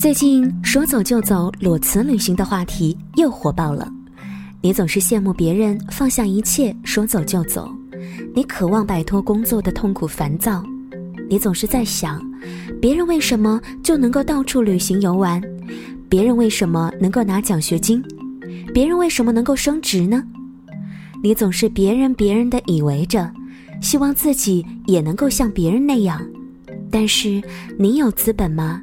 最近说走就走裸辞旅行的话题又火爆了。你总是羡慕别人放下一切说走就走，你渴望摆脱工作的痛苦烦躁，你总是在想，别人为什么就能够到处旅行游玩，别人为什么能够拿奖学金，别人为什么能够升职呢？你总是别人别人的以为着，希望自己也能够像别人那样，但是你有资本吗？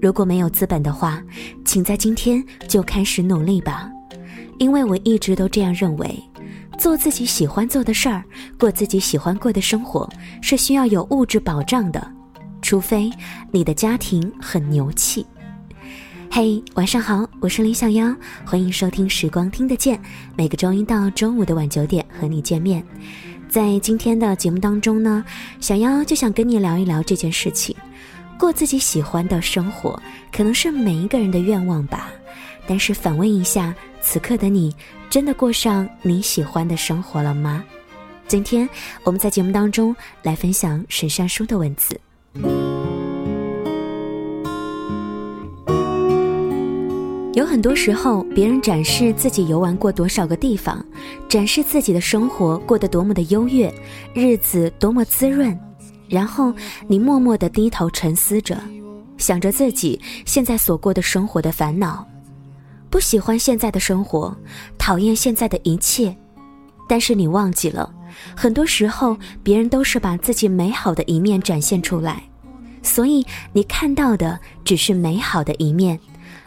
如果没有资本的话，请在今天就开始努力吧，因为我一直都这样认为，做自己喜欢做的事儿，过自己喜欢过的生活，是需要有物质保障的，除非你的家庭很牛气。嘿，晚上好，我是林小妖，欢迎收听《时光听得见》，每个周一到周五的晚九点和你见面。在今天的节目当中呢，小妖就想跟你聊一聊这件事情。过自己喜欢的生活，可能是每一个人的愿望吧。但是反问一下，此刻的你，真的过上你喜欢的生活了吗？今天我们在节目当中来分享沈善书的文字。有很多时候，别人展示自己游玩过多少个地方，展示自己的生活过得多么的优越，日子多么滋润。然后你默默地低头沉思着，想着自己现在所过的生活的烦恼，不喜欢现在的生活，讨厌现在的一切。但是你忘记了，很多时候别人都是把自己美好的一面展现出来，所以你看到的只是美好的一面，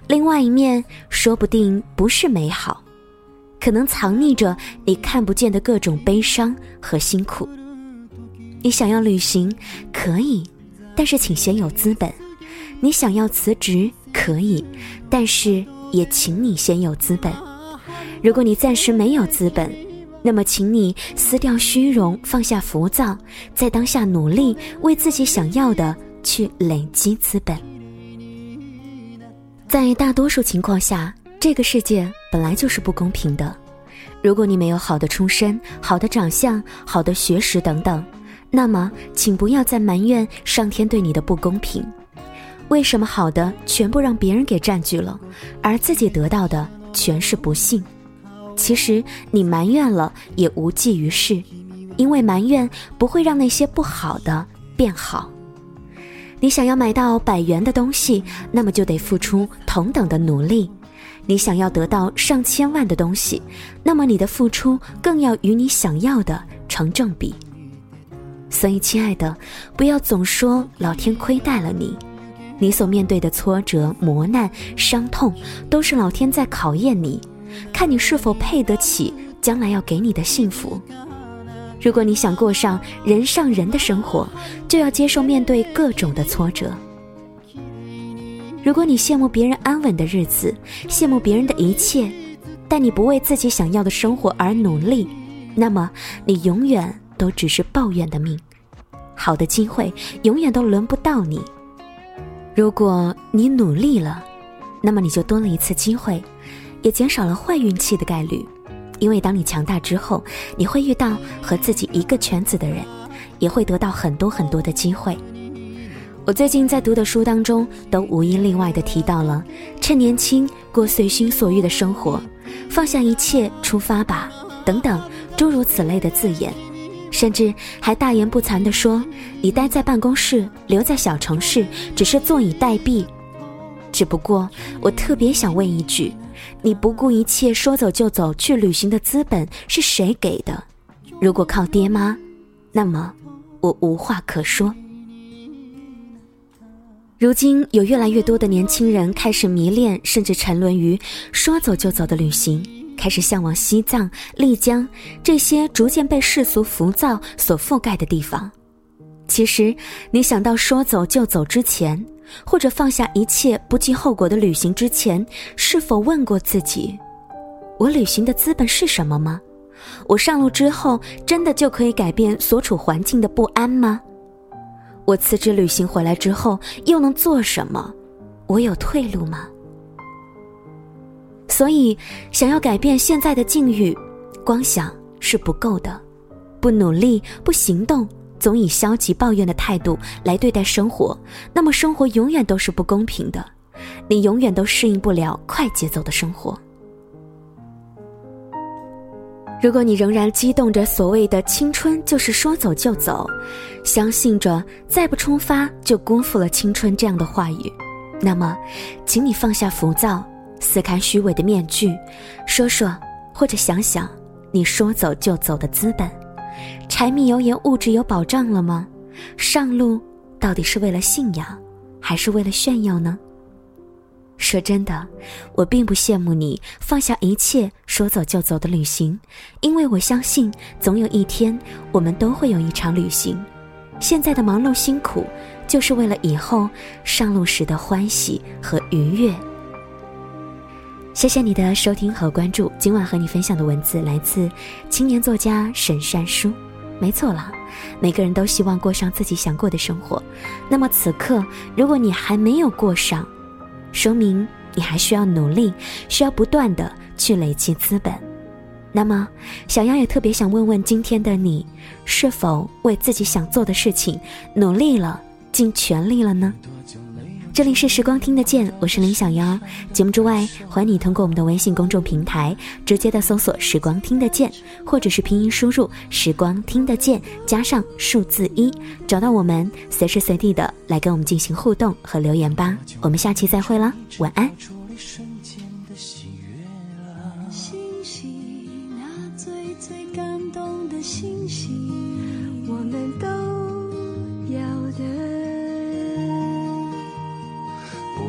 另外一面说不定不是美好，可能藏匿着你看不见的各种悲伤和辛苦。你想要旅行，可以，但是请先有资本；你想要辞职，可以，但是也请你先有资本。如果你暂时没有资本，那么请你撕掉虚荣，放下浮躁，在当下努力为自己想要的去累积资本。在大多数情况下，这个世界本来就是不公平的。如果你没有好的出身、好的长相、好的学识等等。那么，请不要再埋怨上天对你的不公平。为什么好的全部让别人给占据了，而自己得到的全是不幸？其实你埋怨了也无济于事，因为埋怨不会让那些不好的变好。你想要买到百元的东西，那么就得付出同等的努力；你想要得到上千万的东西，那么你的付出更要与你想要的成正比。所以，亲爱的，不要总说老天亏待了你，你所面对的挫折、磨难、伤痛，都是老天在考验你，看你是否配得起将来要给你的幸福。如果你想过上人上人的生活，就要接受面对各种的挫折。如果你羡慕别人安稳的日子，羡慕别人的一切，但你不为自己想要的生活而努力，那么你永远。都只是抱怨的命，好的机会永远都轮不到你。如果你努力了，那么你就多了一次机会，也减少了坏运气的概率。因为当你强大之后，你会遇到和自己一个圈子的人，也会得到很多很多的机会。我最近在读的书当中，都无一例外的提到了“趁年轻过随心所欲的生活”，“放下一切出发吧”等等诸如此类的字眼。甚至还大言不惭地说：“你待在办公室，留在小城市，只是坐以待毙。”只不过，我特别想问一句：你不顾一切说走就走去旅行的资本是谁给的？如果靠爹妈，那么我无话可说。如今，有越来越多的年轻人开始迷恋，甚至沉沦于说走就走的旅行。开始向往西藏、丽江这些逐渐被世俗浮躁所覆盖的地方。其实，你想到说走就走之前，或者放下一切不计后果的旅行之前，是否问过自己：我旅行的资本是什么吗？我上路之后，真的就可以改变所处环境的不安吗？我辞职旅行回来之后，又能做什么？我有退路吗？所以，想要改变现在的境遇，光想是不够的。不努力、不行动，总以消极抱怨的态度来对待生活，那么生活永远都是不公平的。你永远都适应不了快节奏的生活。如果你仍然激动着所谓的青春就是说走就走，相信着再不出发就辜负了青春这样的话语，那么，请你放下浮躁，撕开虚伪的面具，说说或者想想，你说走就走的资本。柴米油盐物质有保障了吗？上路到底是为了信仰，还是为了炫耀呢？说真的，我并不羡慕你放下一切说走就走的旅行，因为我相信总有一天我们都会有一场旅行。现在的忙碌辛苦，就是为了以后上路时的欢喜和愉悦。谢谢你的收听和关注，今晚和你分享的文字来自青年作家沈善书。没错了，每个人都希望过上自己想过的生活。那么此刻，如果你还没有过上，说明你还需要努力，需要不断的去累积资本。那么，小杨也特别想问问今天的你，是否为自己想做的事情努力了，尽全力了呢？这里是时光听得见，我是林小妖。节目之外，欢迎你通过我们的微信公众平台直接的搜索“时光听得见”，或者是拼音输入“时光听得见”加上数字一，找到我们，随时随地的来跟我们进行互动和留言吧。我们下期再会了，晚安。那最最感动的星星，我们都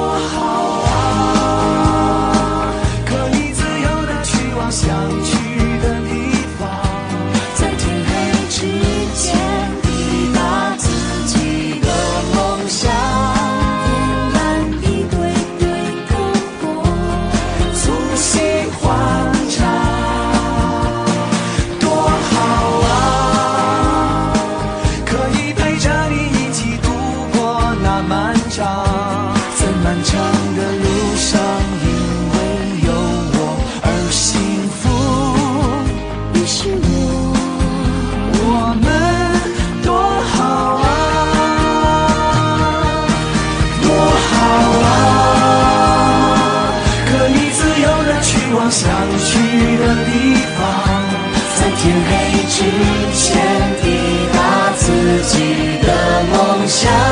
我好。天黑之前抵达自己的梦想。